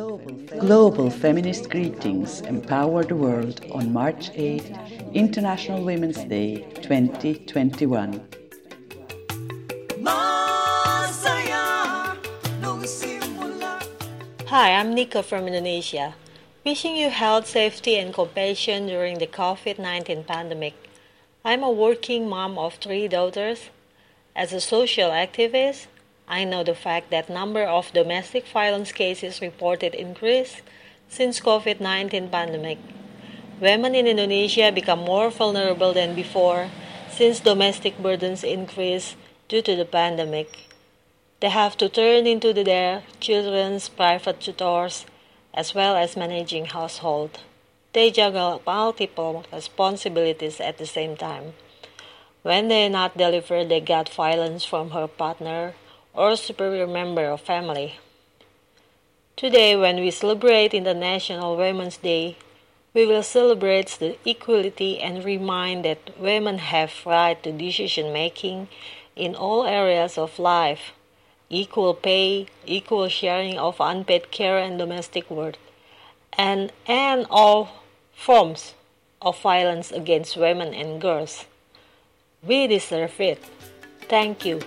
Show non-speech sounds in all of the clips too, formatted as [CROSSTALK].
Global Feminist Greetings Empower the World on March 8, International Women's Day 2021. Hi, I'm Nika from Indonesia. Wishing you health, safety, and compassion during the COVID 19 pandemic. I'm a working mom of three daughters. As a social activist, I know the fact that number of domestic violence cases reported increased since COVID-19 pandemic. Women in Indonesia become more vulnerable than before since domestic burdens increase due to the pandemic. They have to turn into their children's private tutors as well as managing household. They juggle multiple responsibilities at the same time. When they not deliver, they get violence from her partner or superior member of family. Today, when we celebrate International Women's Day, we will celebrate the equality and remind that women have right to decision making in all areas of life, equal pay, equal sharing of unpaid care and domestic work, and end all forms of violence against women and girls. We deserve it. Thank you.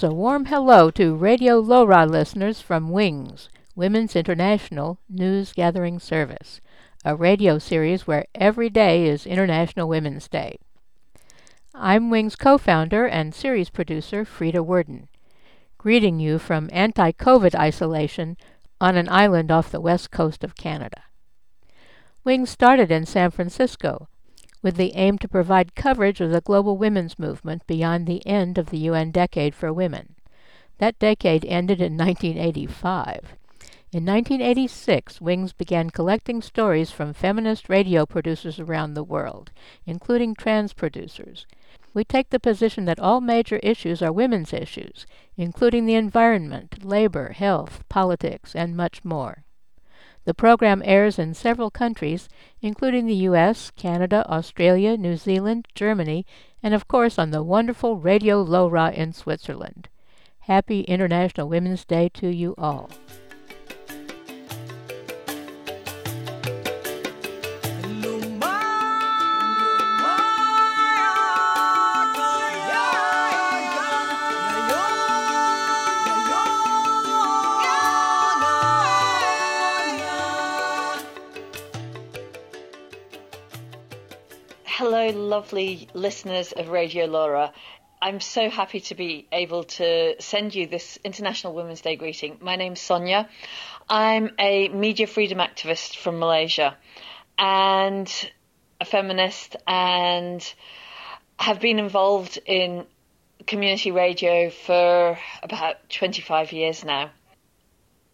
Here's a warm hello to Radio LoRa listeners from WINGS, Women's International News Gathering Service, a radio series where every day is International Women's Day. I'm WINGS co-founder and series producer Frieda Werden, greeting you from anti-COVID isolation on an island off the west coast of Canada. WINGS started in San Francisco with the aim to provide coverage of the global women's movement beyond the end of the UN Decade for Women. That decade ended in 1985. In 1986, Wings began collecting stories from feminist radio producers around the world, including trans producers. We take the position that all major issues are women's issues, including the environment, labor, health, politics, and much more. The program airs in several countries, including the US, Canada, Australia, New Zealand, Germany, and of course on the wonderful Radio LoRa in Switzerland. Happy International Women's Day to you all. Lovely listeners of Radio LoRa. I'm so happy to be able to send you this International Women's Day greeting. My name's Sonia. I'm a media freedom activist from Malaysia and a feminist and have been involved in community radio for about 25 years now.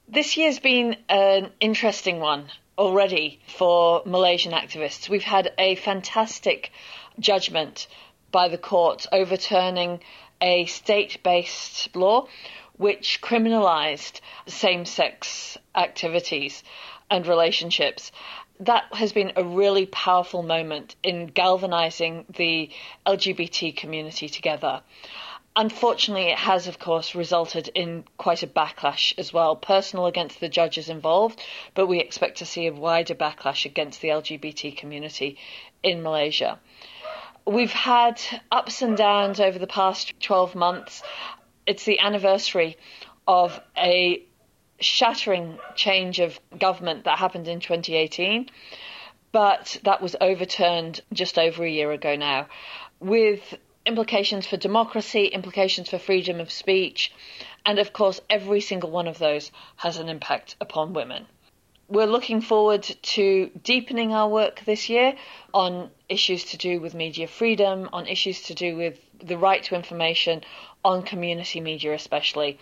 This year's been an interesting one already for Malaysian activists. We've had a fantastic judgment by the court overturning a state based law which criminalized same sex activities and relationships. That has been a really powerful moment in galvanizing the LGBT community together. Unfortunately, it has, of course, resulted in quite a backlash as well, personal against the judges involved, but we expect to see a wider backlash against the LGBT community in Malaysia. We've had ups and downs over the past 12 months. It's the anniversary of a shattering change of government that happened in 2018, but that was overturned just over a year ago now. With implications for democracy, implications for freedom of speech, and of course, every single one of those has an impact upon women. We're looking forward to deepening our work this year on issues to do with media freedom, on issues to do with the right to information, on community media especially.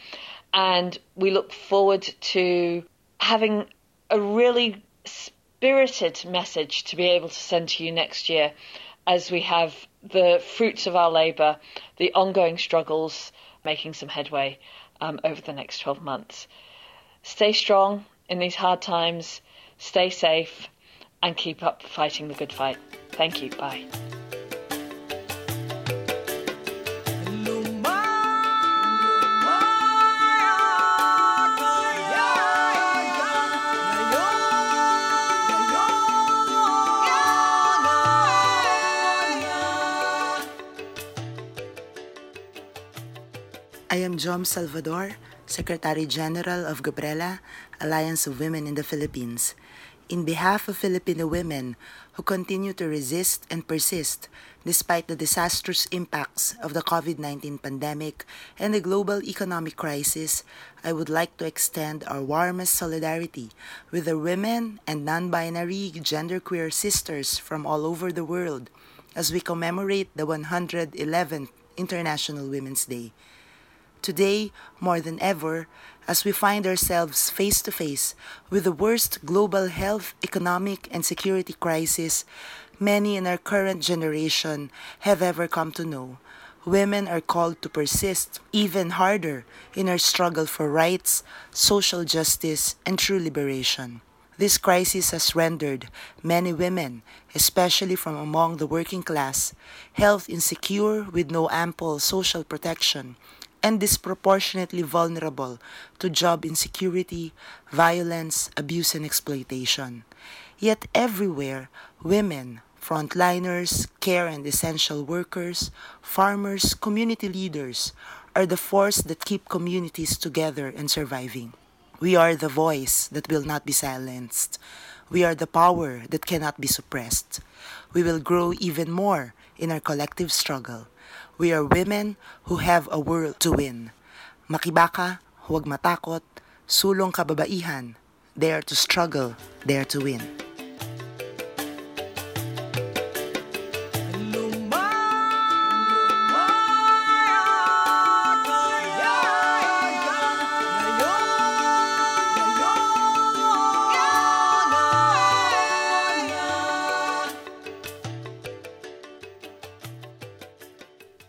And we look forward to having a really spirited message to be able to send to you next year as we have the fruits of our labour, the ongoing struggles, making some headway um, over the next 12 months. Stay strong in these hard times, stay safe, and keep up fighting the good fight. Thank you. Bye. I am Joms Salvador, Secretary General of Gabriela, Alliance of Women in the Philippines. In behalf of Filipino women who continue to resist and persist despite the disastrous impacts of the COVID 19 pandemic and the global economic crisis, I would like to extend our warmest solidarity with the women and non binary genderqueer sisters from all over the world as we commemorate the 111th International Women's Day. Today, more than ever, as we find ourselves face to face with the worst global health, economic, and security crisis many in our current generation have ever come to know, women are called to persist even harder in our struggle for rights, social justice, and true liberation. This crisis has rendered many women, especially from among the working class, health insecure with no ample social protection and disproportionately vulnerable to job insecurity, violence, abuse, and exploitation. Yet everywhere, women, frontliners, care and essential workers, farmers, community leaders are the force that keep communities together and surviving. We are the voice that will not be silenced. We are the power that cannot be suppressed. We will grow even more in our collective struggle. We are women who have a world to win. Makibaka, huwag matakot, sulong kababaihan, dare to struggle, dare to win.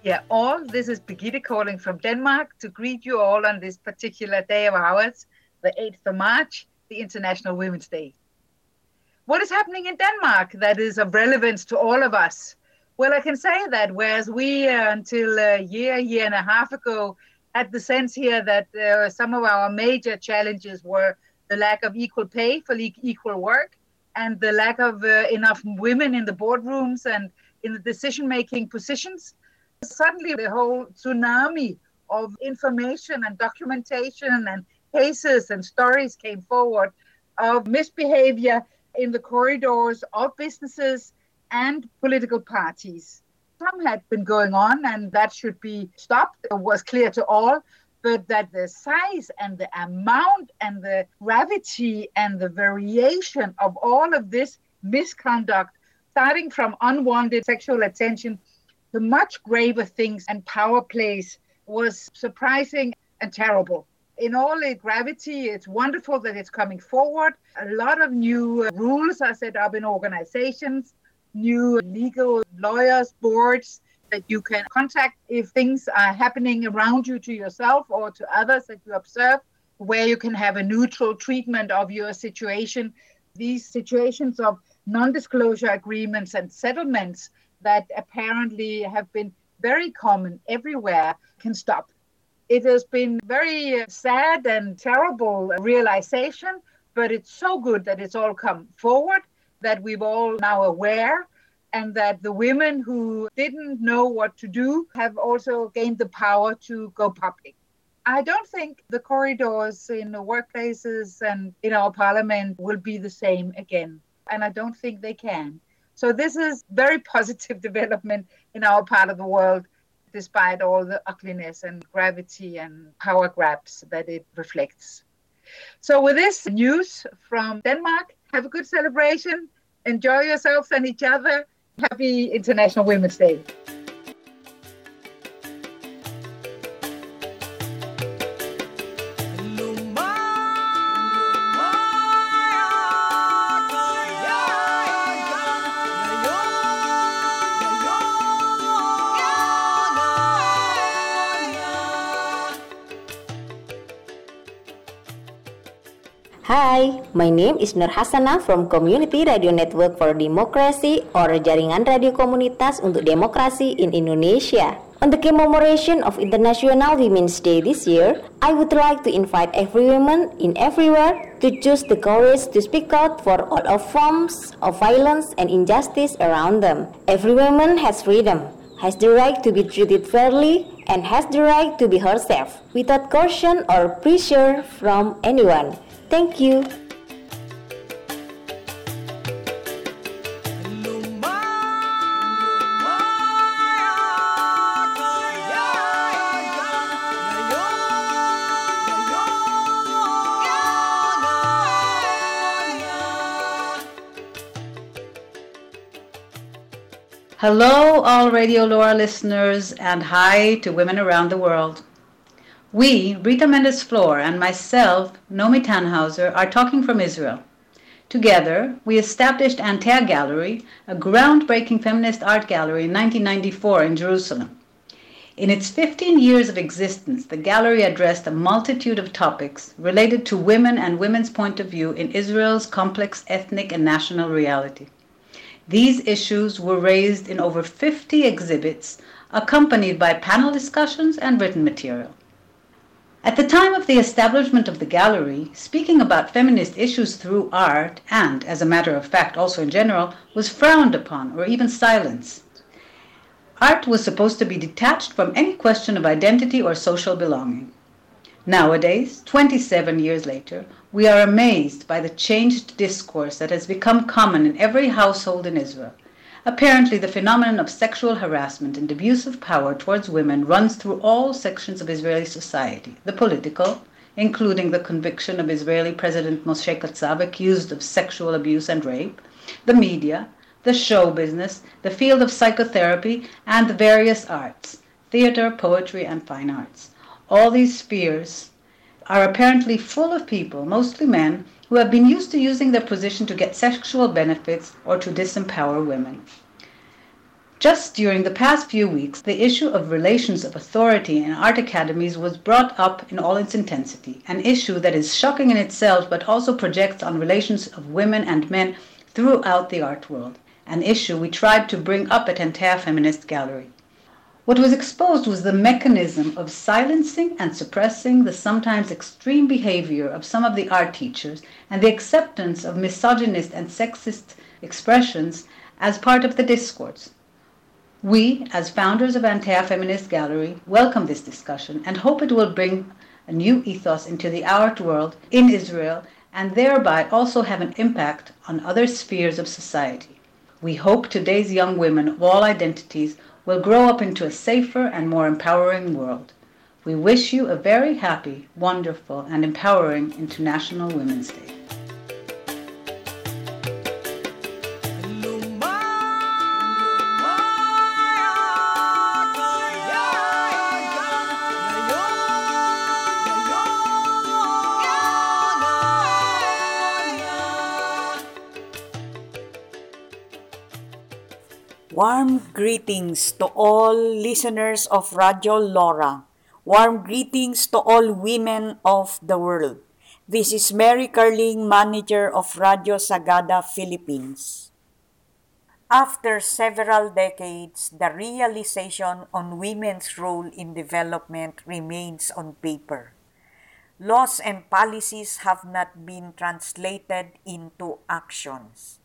Yeah, all this is Birgitte calling from Denmark to greet you all on this particular day of ours, the 8th of March, the International Women's Day. What is happening in Denmark that is of relevance to all of us? Well, I can say that whereas we, uh, until a year, year and a half ago, had the sense here that uh, some of our major challenges were the lack of equal pay for equal work and the lack of uh, enough women in the boardrooms and in the decision making positions Suddenly, the whole tsunami of information and documentation and cases and stories came forward of misbehavior in the corridors of businesses and political parties. Some had been going on, and that should be stopped. It was clear to all. But that the size and the amount and the gravity and the variation of all of this misconduct, starting from unwanted sexual attention the much graver things and power plays was surprising and terrible. In all its gravity, it's wonderful that it's coming forward. A lot of new uh, rules are set up in organizations, new legal lawyers, boards that you can contact if things are happening around you to yourself or to others that you observe, where you can have a neutral treatment of your situation. These situations of non disclosure agreements and settlements that apparently have been very common everywhere can stop. It has been very sad and terrible realization, but it's so good that it's all come forward, that we've all now aware, and that the women who didn't know what to do have also gained the power to go public. I don't think the corridors in the workplaces and in our parliament will be the same again. And I don't think they can. So this is very positive [LAUGHS] development in our part of the world, despite all the ugliness and gravity and power grabs that it reflects. So with this news from Denmark, have a good celebration, enjoy yourselves and each other. Happy International Women's Day. My name is Nur Hasana from Community Radio Network for Democracy or Jaringan Radio Komunitas untuk Demokrasi in Indonesia. On the commemoration of International Women's Day this year, I would like to invite every woman in everywhere to choose the courage to speak out for all of forms of violence and injustice around them. Every woman has freedom, has the right to be treated fairly, and has the right to be herself without coercion or pressure from anyone. Thank you. Hello, all Radio LoRa listeners, and hi to women around the world. We, Rita Mendes-Flohr, and myself, Nomi Tannhauser, are talking from Israel. Together, we established Antea Gallery, a groundbreaking feminist art gallery in 1994 in Jerusalem. In its 15 years of existence, the gallery addressed a multitude of topics related to women and women's point of view in Israel's complex ethnic and national reality. These issues were raised in over 50 exhibits, accompanied by panel discussions and written material. At the time of the establishment of the gallery, speaking about feminist issues through art, and as a matter of fact also in general, was frowned upon or even silenced. Art was supposed to be detached from any question of identity or social belonging. Nowadays, 27 years later, we are amazed by the changed discourse that has become common in every household in Israel. Apparently, the phenomenon of sexual harassment and abuse of power towards women runs through all sections of Israeli society the political, including the conviction of Israeli President Moshe Katsav accused of sexual abuse and rape, the media, the show business, the field of psychotherapy, and the various arts theater, poetry, and fine arts. All these spheres are apparently full of people, mostly men, who have been used to using their position to get sexual benefits or to disempower women. Just during the past few weeks, the issue of relations of authority in art academies was brought up in all its intensity, an issue that is shocking in itself but also projects on relations of women and men throughout the art world, an issue we tried to bring up at Antea Feminist Gallery. What was exposed was the mechanism of silencing and suppressing the sometimes extreme behavior of some of the art teachers and the acceptance of misogynist and sexist expressions as part of the discourse. We, as founders of Antea Feminist Gallery, welcome this discussion and hope it will bring a new ethos into the art world in Israel and thereby also have an impact on other spheres of society. We hope today's young women of all identities will grow up into a safer and more empowering world. We wish you a very happy, wonderful, and empowering International Women's Day. Warm greetings to all listeners of Radio Laura. Warm greetings to all women of the world. This is Mary Carling, manager of Radio Sagada Philippines. After several decades, the realization on women's role in development remains on paper. Laws and policies have not been translated into actions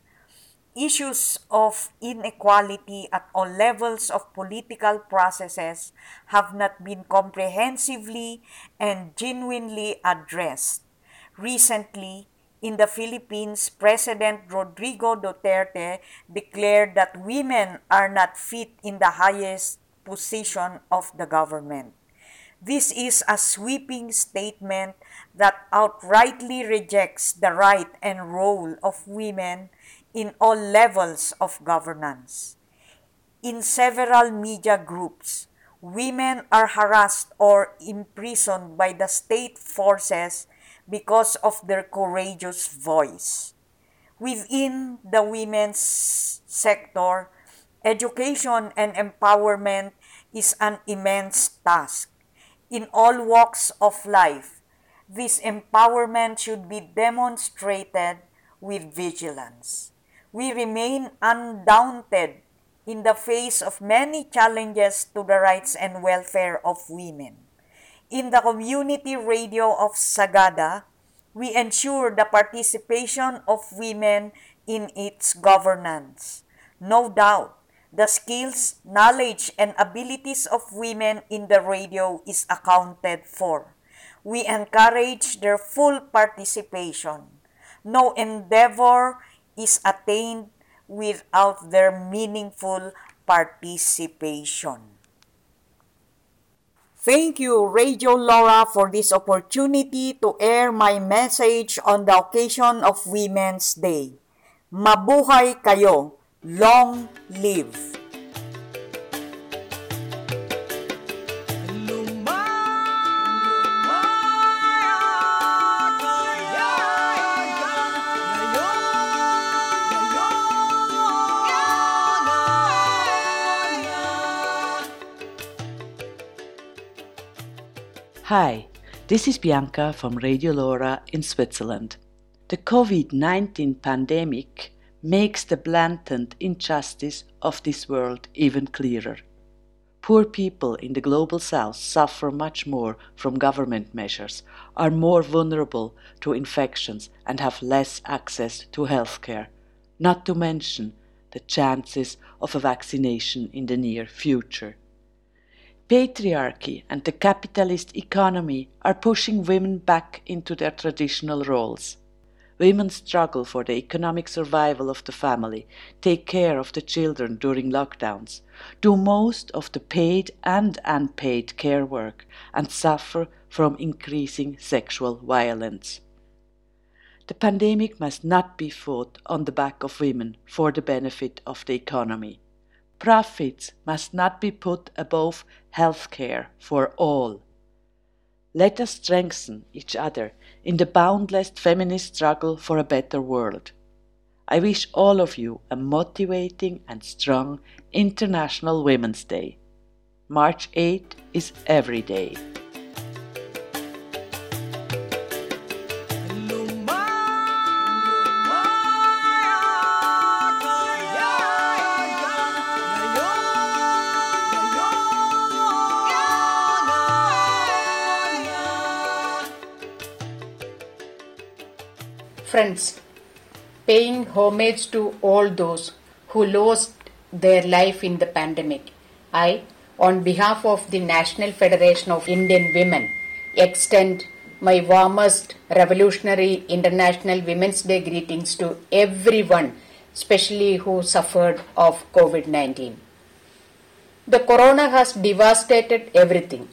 issues of inequality at all levels of political processes have not been comprehensively and genuinely addressed. Recently, in the Philippines, President Rodrigo Duterte declared that women are not fit in the highest position of the government. This is a sweeping statement that outrightly rejects the right and role of women in all levels of governance. In several media groups, women are harassed or imprisoned by the state forces because of their courageous voice. Within the women's sector, education and empowerment is an immense task. In all walks of life, This empowerment should be demonstrated with vigilance. We remain undaunted in the face of many challenges to the rights and welfare of women. In the community radio of Sagada, we ensure the participation of women in its governance. No doubt, the skills, knowledge, and abilities of women in the radio is accounted for. We encourage their full participation. No endeavor is attained without their meaningful participation. Thank you, Radio Laura, for this opportunity to air my message on the occasion of Women's Day. Mabuhay kayo! Long live! Hi, this is Bianca from Radio LoRa in Switzerland. The COVID 19 pandemic makes the blatant injustice of this world even clearer. Poor people in the global south suffer much more from government measures, are more vulnerable to infections, and have less access to health care, not to mention the chances of a vaccination in the near future. Patriarchy and the capitalist economy are pushing women back into their traditional roles. Women struggle for the economic survival of the family, take care of the children during lockdowns, do most of the paid and unpaid care work, and suffer from increasing sexual violence. The pandemic must not be fought on the back of women for the benefit of the economy. Profits must not be put above health care for all. Let us strengthen each other in the boundless feminist struggle for a better world. I wish all of you a motivating and strong International Women's Day. March 8 is every day. Friends, paying homage to all those who lost their life in the pandemic, I, on behalf of the National Federation of Indian Women, extend my warmest Revolutionary International Women's Day greetings to everyone, especially who suffered of COVID 19. The corona has devastated everything.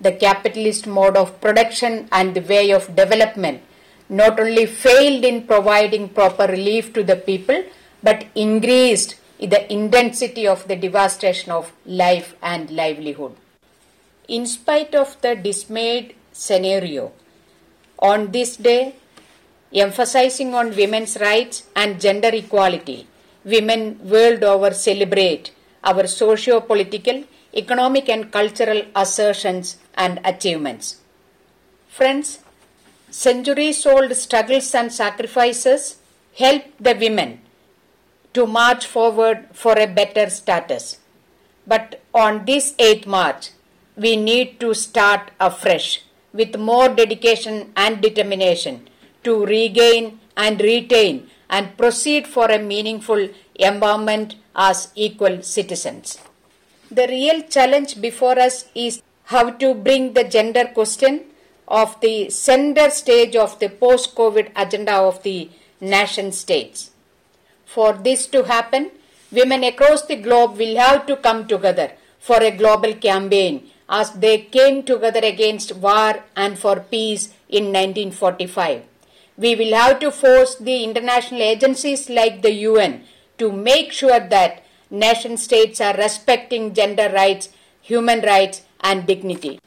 The capitalist mode of production and the way of development not only failed in providing proper relief to the people but increased the intensity of the devastation of life and livelihood. In spite of the dismayed scenario, on this day, emphasizing on women's rights and gender equality, women world over celebrate our socio political, economic, and cultural assertions and achievements. Friends, centuries old struggles and sacrifices helped the women to march forward for a better status. But on this 8th March, we need to start afresh with more dedication and determination to regain and retain and proceed for a meaningful empowerment as equal citizens. The real challenge before us is how to bring the gender question of the center stage of the post COVID agenda of the nation states. For this to happen, women across the globe will have to come together for a global campaign as they came together against war and for peace in 1945. We will have to force the international agencies like the UN to make sure that nation states are respecting gender rights, human rights, and dignity.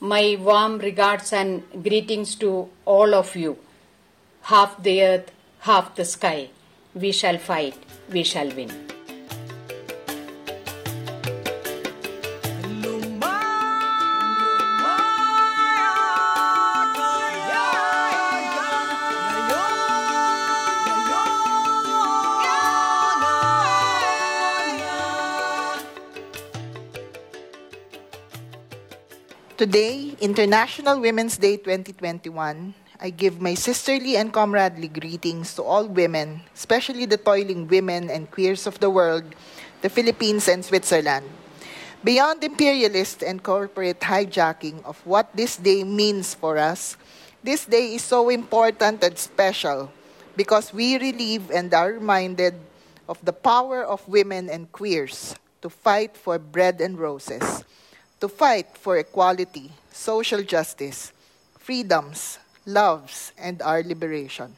My warm regards and greetings to all of you. Half the earth, half the sky. We shall fight, we shall win. Today, International Women's Day 2021, I give my sisterly and comradely greetings to all women, especially the toiling women and queers of the world, the Philippines and Switzerland. Beyond imperialist and corporate hijacking of what this day means for us, this day is so important and special because we relieve and are reminded of the power of women and queers to fight for bread and roses, to fight for equality, social justice, freedoms, loves, and our liberation.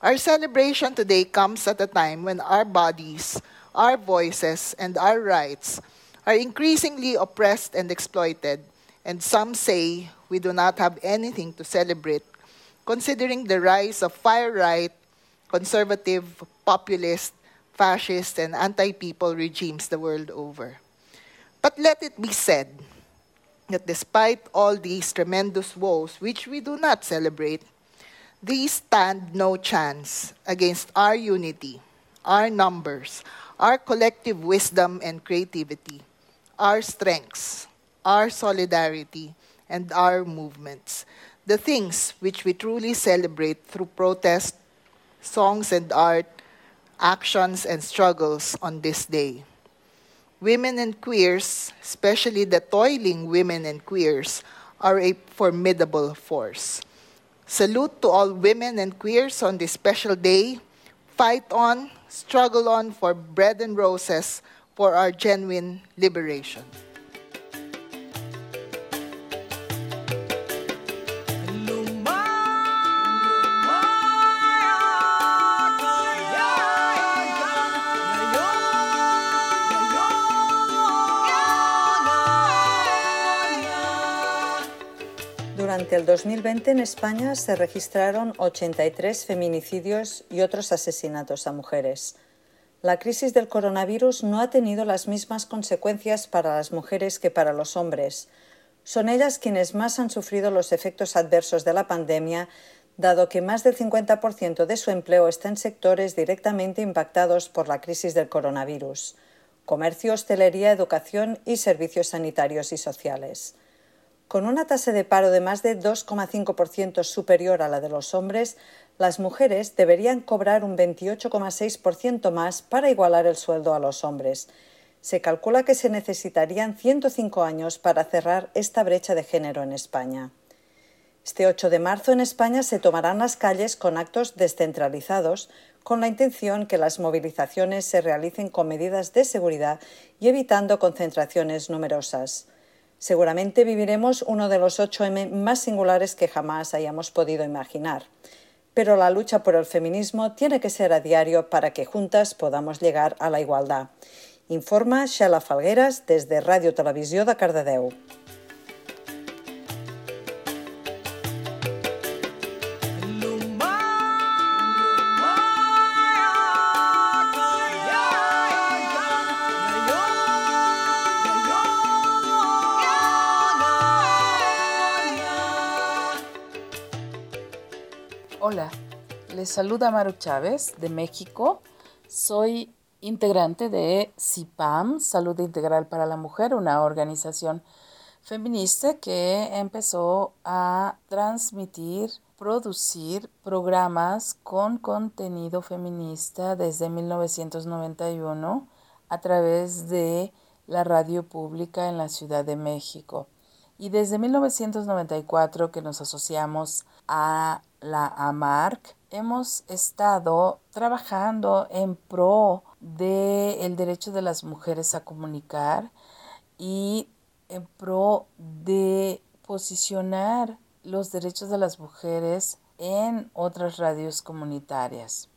Our celebration today comes at a time when our bodies, our voices, and our rights are increasingly oppressed and exploited, and some say we do not have anything to celebrate, considering the rise of far right, conservative, populist, fascist, and anti people regimes the world over. But let it be said that despite all these tremendous woes, which we do not celebrate, these stand no chance against our unity, our numbers, our collective wisdom and creativity, our strengths, our solidarity, and our movements. The things which we truly celebrate through protest, songs and art, actions and struggles on this day. Women and queers, especially the toiling women and queers, are a formidable force. Salute to all women and queers on this special day. Fight on, struggle on for bread and roses for our genuine liberation. El 2020 en España se registraron 83 feminicidios y otros asesinatos a mujeres. La crisis del coronavirus no ha tenido las mismas consecuencias para las mujeres que para los hombres. Son ellas quienes más han sufrido los efectos adversos de la pandemia, dado que más del 50% de su empleo está en sectores directamente impactados por la crisis del coronavirus comercio, hostelería, educación y servicios sanitarios y sociales. Con una tasa de paro de más de 2,5% superior a la de los hombres, las mujeres deberían cobrar un 28,6% más para igualar el sueldo a los hombres. Se calcula que se necesitarían 105 años para cerrar esta brecha de género en España. Este 8 de marzo en España se tomarán las calles con actos descentralizados con la intención que las movilizaciones se realicen con medidas de seguridad y evitando concentraciones numerosas. Seguramente viviremos uno de los 8M más singulares que jamás hayamos podido imaginar. Pero la lucha por el feminismo tiene que ser a diario para que juntas podamos llegar a la igualdad. Informa Xela Falgueras desde Radio Televisió de Cardedeu. Saluda Maru Chávez de México. Soy integrante de CIPAM, Salud Integral para la Mujer, una organización feminista que empezó a transmitir, producir programas con contenido feminista desde 1991 a través de la radio pública en la Ciudad de México. Y desde 1994 que nos asociamos a la AMARC, hemos estado trabajando en pro del el derecho de las mujeres a comunicar y en pro de posicionar los derechos de las mujeres en otras radios comunitarias.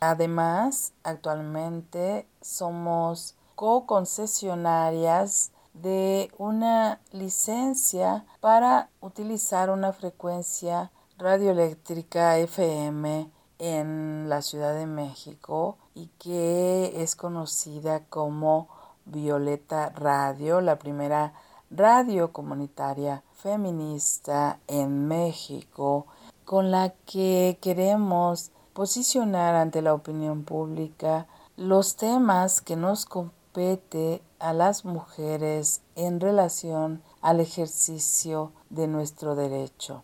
Además, actualmente somos co-concesionarias de una licencia para utilizar una frecuencia radioeléctrica FM en la Ciudad de México y que es conocida como Violeta Radio, la primera radio comunitaria feminista en México, con la que queremos posicionar ante la opinión pública los temas que nos compete a las mujeres en relación al ejercicio de nuestro derecho.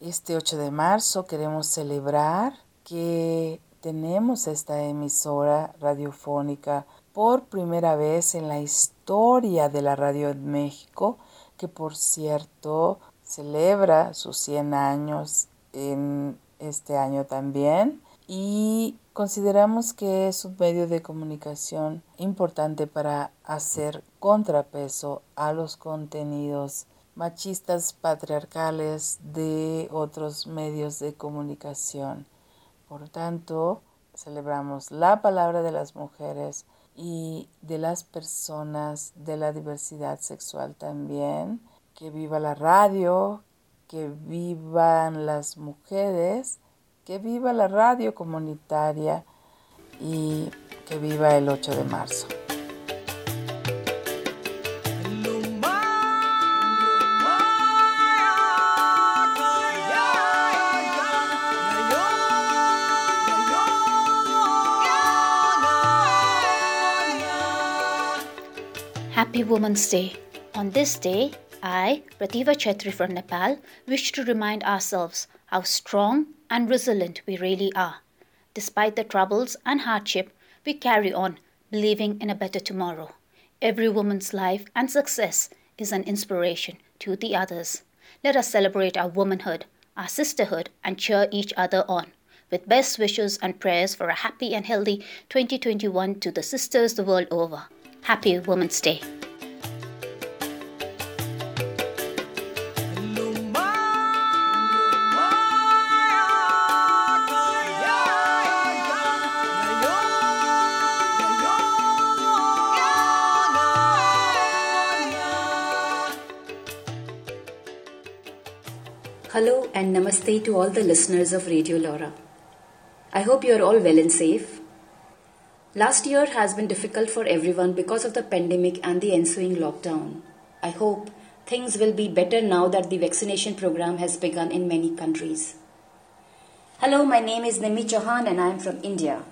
Este 8 de marzo queremos celebrar que tenemos esta emisora radiofónica por primera vez en la historia de la radio en México, que por cierto celebra sus 100 años en este año también. Y consideramos que es un medio de comunicación importante para hacer contrapeso a los contenidos machistas patriarcales de otros medios de comunicación. Por tanto, celebramos la palabra de las mujeres y de las personas de la diversidad sexual también. Que viva la radio, que vivan las mujeres, que viva la radio comunitaria y que viva el 8 de marzo. Happy Women's Day. On this day, I, Prativa Chetri from Nepal, wish to remind ourselves how strong and resilient we really are. Despite the troubles and hardship, we carry on, believing in a better tomorrow. Every woman's life and success is an inspiration to the others. Let us celebrate our womanhood, our sisterhood, and cheer each other on. With best wishes and prayers for a happy and healthy 2021 to the sisters the world over. Happy Women's Day. Hello and namaste to all the listeners of Radio LoRa. I hope you are all well and safe. Last year has been difficult for everyone because of the pandemic and the ensuing lockdown. I hope things will be better now that the vaccination program has begun in many countries. Hello, my name is Nimi Chauhan and I am from India.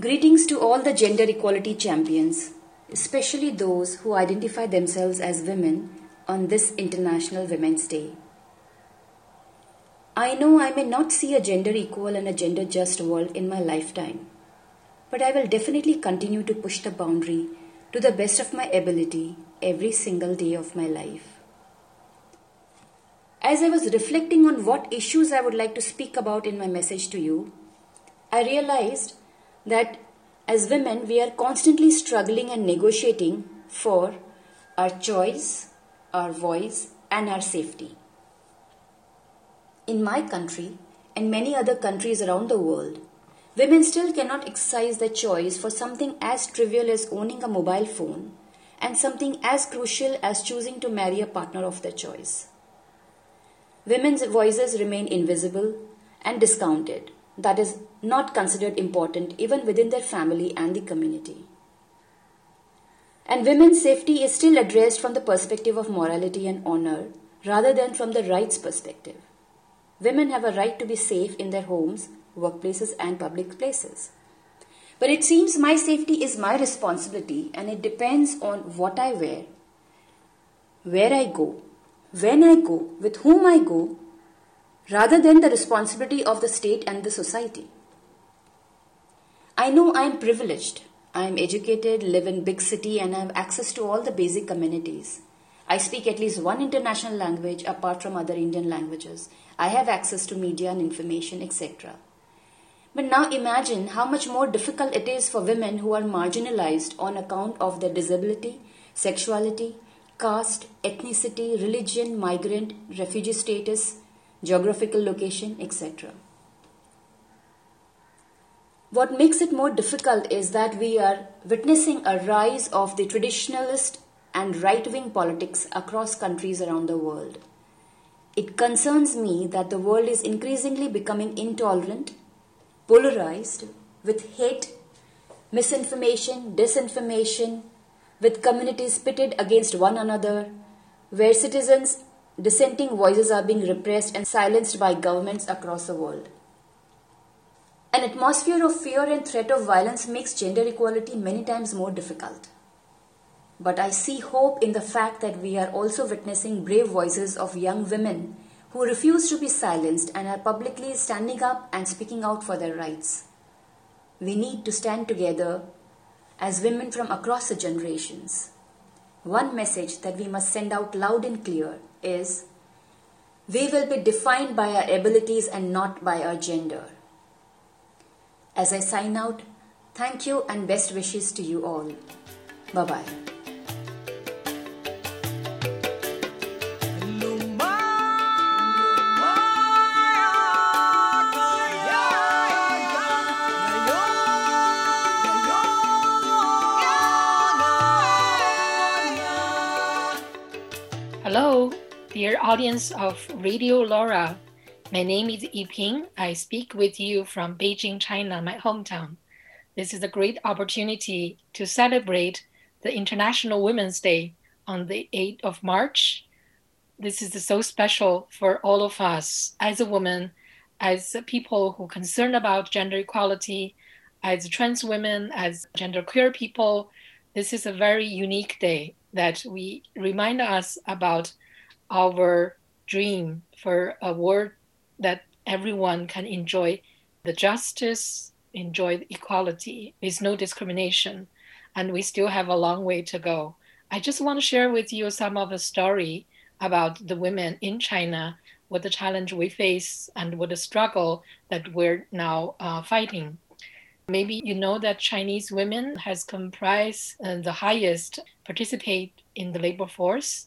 Greetings to all the gender equality champions, especially those who identify themselves as women on this International Women's Day. I know I may not see a gender equal and a gender just world in my lifetime, but I will definitely continue to push the boundary to the best of my ability every single day of my life. As I was reflecting on what issues I would like to speak about in my message to you, I realized that as women we are constantly struggling and negotiating for our choice, our voice, and our safety. In my country and many other countries around the world, women still cannot exercise their choice for something as trivial as owning a mobile phone and something as crucial as choosing to marry a partner of their choice. Women's voices remain invisible and discounted, that is, not considered important even within their family and the community. And women's safety is still addressed from the perspective of morality and honor rather than from the rights perspective. Women have a right to be safe in their homes, workplaces, and public places. But it seems my safety is my responsibility and it depends on what I wear, where I go, when I go, with whom I go, rather than the responsibility of the state and the society. I know I am privileged. I am educated, live in big city and I have access to all the basic amenities. I speak at least one international language apart from other Indian languages. I have access to media and information, etc. But now imagine how much more difficult it is for women who are marginalized on account of their disability, sexuality, caste, ethnicity, religion, migrant, refugee status, geographical location, etc. What makes it more difficult is that we are witnessing a rise of the traditionalist and right wing politics across countries around the world. It concerns me that the world is increasingly becoming intolerant, polarized, with hate, misinformation, disinformation, with communities pitted against one another, where citizens' dissenting voices are being repressed and silenced by governments across the world. An atmosphere of fear and threat of violence makes gender equality many times more difficult. But I see hope in the fact that we are also witnessing brave voices of young women who refuse to be silenced and are publicly standing up and speaking out for their rights. We need to stand together as women from across the generations. One message that we must send out loud and clear is we will be defined by our abilities and not by our gender. As I sign out, thank you and best wishes to you all. Bye bye. Dear audience of Radio LoRa. My name is Yiping. I speak with you from Beijing, China, my hometown. This is a great opportunity to celebrate the International Women's Day on the 8th of March. This is so special for all of us as a woman, as people who are concerned about gender equality, as trans women, as genderqueer people. This is a very unique day that we remind us about our dream for a world that everyone can enjoy the justice, enjoy the equality with no discrimination. And we still have a long way to go. I just want to share with you some of the story about the women in China, what the challenge we face and what the struggle that we're now uh, fighting. Maybe you know that Chinese women has comprised uh, the highest participate in the labor force.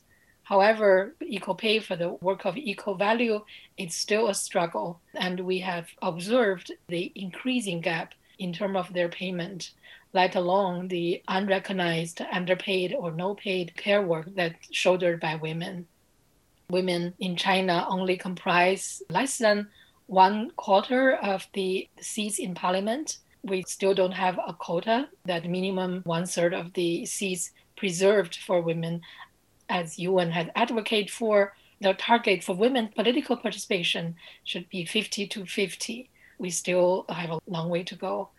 However, equal pay for the work of equal value is still a struggle, and we have observed the increasing gap in terms of their payment, let alone the unrecognized, underpaid, or no paid care work that's shouldered by women. Women in China only comprise less than one quarter of the seats in parliament. We still don't have a quota, that minimum one third of the seats preserved for women, as UN has advocated for. The target for women political participation should be 50 to 50. We still have a long way to go.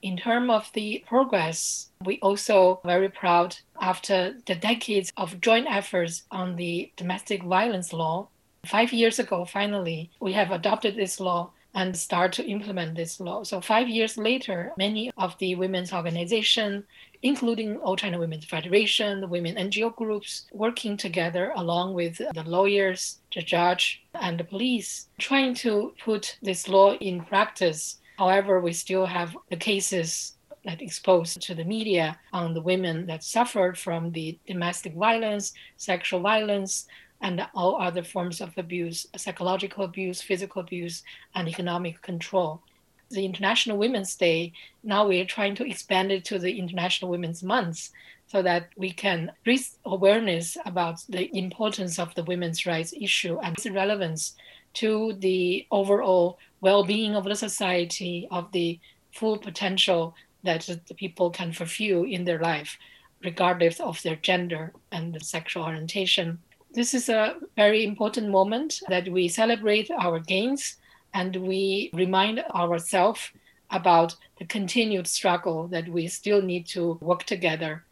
In terms of the progress, we also very proud after the decades of joint efforts on the domestic violence law. Five years ago, finally, we have adopted this law and start to implement this law. So five years later, many of the women's organizations, including All China Women's Federation, the women NGO groups, working together along with the lawyers, the judge, and the police, trying to put this law in practice. However, we still have the cases that exposed to the media on the women that suffered from the domestic violence, sexual violence, and all other forms of abuse, psychological abuse, physical abuse, and economic control. The International Women's Day, now we're trying to expand it to the International Women's Month so that we can raise awareness about the importance of the women's rights issue and its relevance to the overall well-being of the society, of the full potential that the people can fulfill in their life, regardless of their gender and sexual orientation. This is a very important moment that we celebrate our gains and we remind ourselves about the continued struggle that we still need to work together.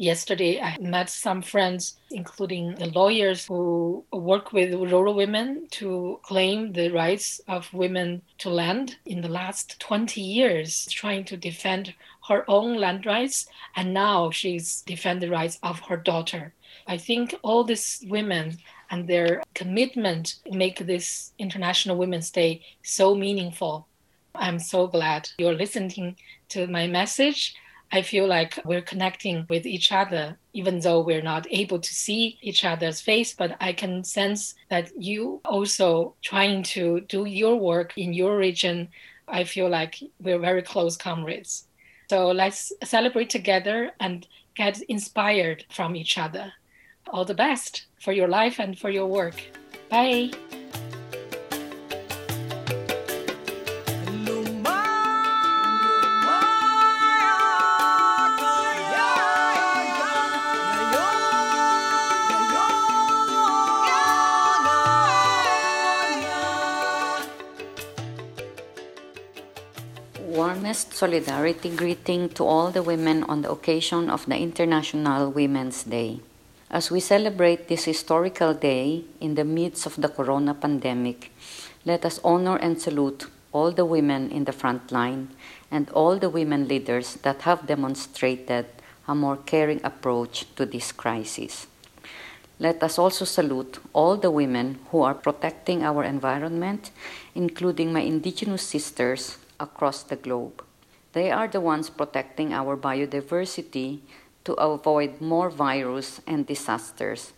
Yesterday, I met some friends, including the lawyers who work with rural women to claim the rights of women to land in the last 20 years, trying to defend her own land rights. And now she's defending the rights of her daughter. I think all these women and their commitment to make this International Women's Day so meaningful. I'm so glad you're listening to my message. I feel like we're connecting with each other, even though we're not able to see each other's face, but I can sense that you also trying to do your work in your region. I feel like we're very close comrades. So let's celebrate together and get inspired from each other all the best for your life and for your work. Bye. best solidarity greeting to all the women on the occasion of the International Women's Day. As we celebrate this historical day in the midst of the corona pandemic, let us honor and salute all the women in the front line and all the women leaders that have demonstrated a more caring approach to this crisis. Let us also salute all the women who are protecting our environment, including my indigenous sisters across the globe. They are the ones protecting our biodiversity to avoid more virus and disasters,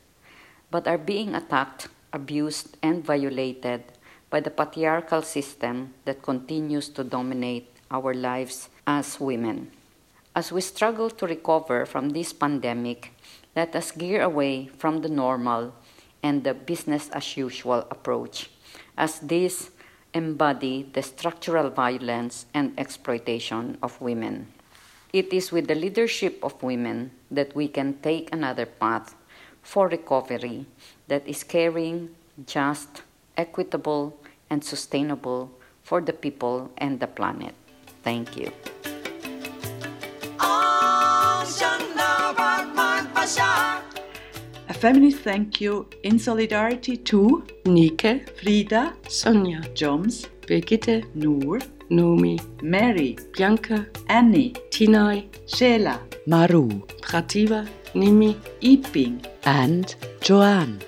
but are being attacked, abused, and violated by the patriarchal system that continues to dominate our lives as women. As we struggle to recover from this pandemic, let us gear away from the normal and the business as usual approach, as this embody the structural violence and exploitation of women. It is with the leadership of women that we can take another path for recovery that is caring, just, equitable, and sustainable for the people and the planet. Thank you. A feminist thank you in solidarity to Nike, Frieda, Sonja, Joms, Birgitte, Noor, Nomi, Mary, Bianca, Annie, Tinai, Sheila, Maru, Prativa, Nimi, Yiping, and Joanne.